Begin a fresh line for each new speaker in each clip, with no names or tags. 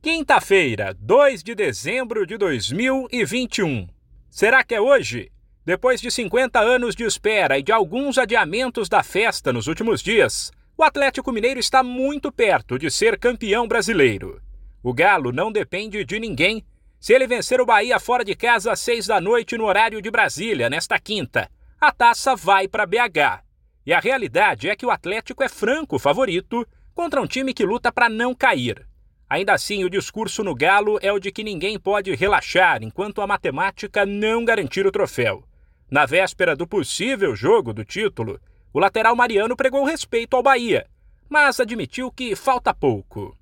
Quinta-feira, 2 de dezembro de 2021. Será que é hoje? Depois de 50 anos de espera e de alguns adiamentos da festa nos últimos dias, o Atlético Mineiro está muito perto de ser campeão brasileiro. O Galo não depende de ninguém. Se ele vencer o Bahia fora de casa às seis da noite no horário de Brasília, nesta quinta, a taça vai para BH. E a realidade é que o Atlético é franco favorito contra um time que luta para não cair. Ainda assim, o discurso no Galo é o de que ninguém pode relaxar enquanto a matemática não garantir o troféu. Na véspera do possível jogo do título, o lateral Mariano pregou respeito ao Bahia, mas admitiu que falta pouco.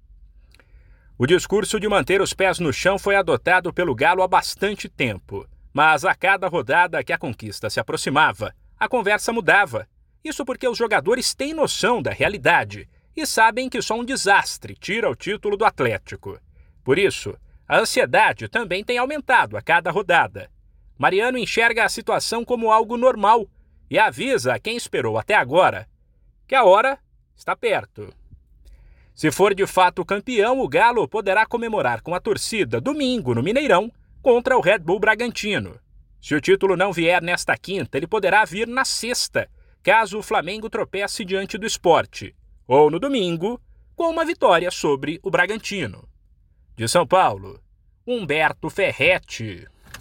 O discurso de manter os pés no chão foi adotado pelo Galo há bastante tempo, mas a cada rodada que a conquista se aproximava, a conversa mudava. Isso porque os jogadores têm noção da realidade e sabem que só um desastre tira o título do Atlético. Por isso, a ansiedade também tem aumentado a cada rodada. Mariano enxerga a situação como algo normal e avisa a quem esperou até agora que a hora está perto. Se for de fato campeão, o Galo poderá comemorar com a torcida domingo no Mineirão contra o Red Bull Bragantino. Se o título não vier nesta quinta, ele poderá vir na sexta, caso o Flamengo tropece diante do esporte ou no domingo, com uma vitória sobre o Bragantino. De São Paulo, Humberto Ferretti.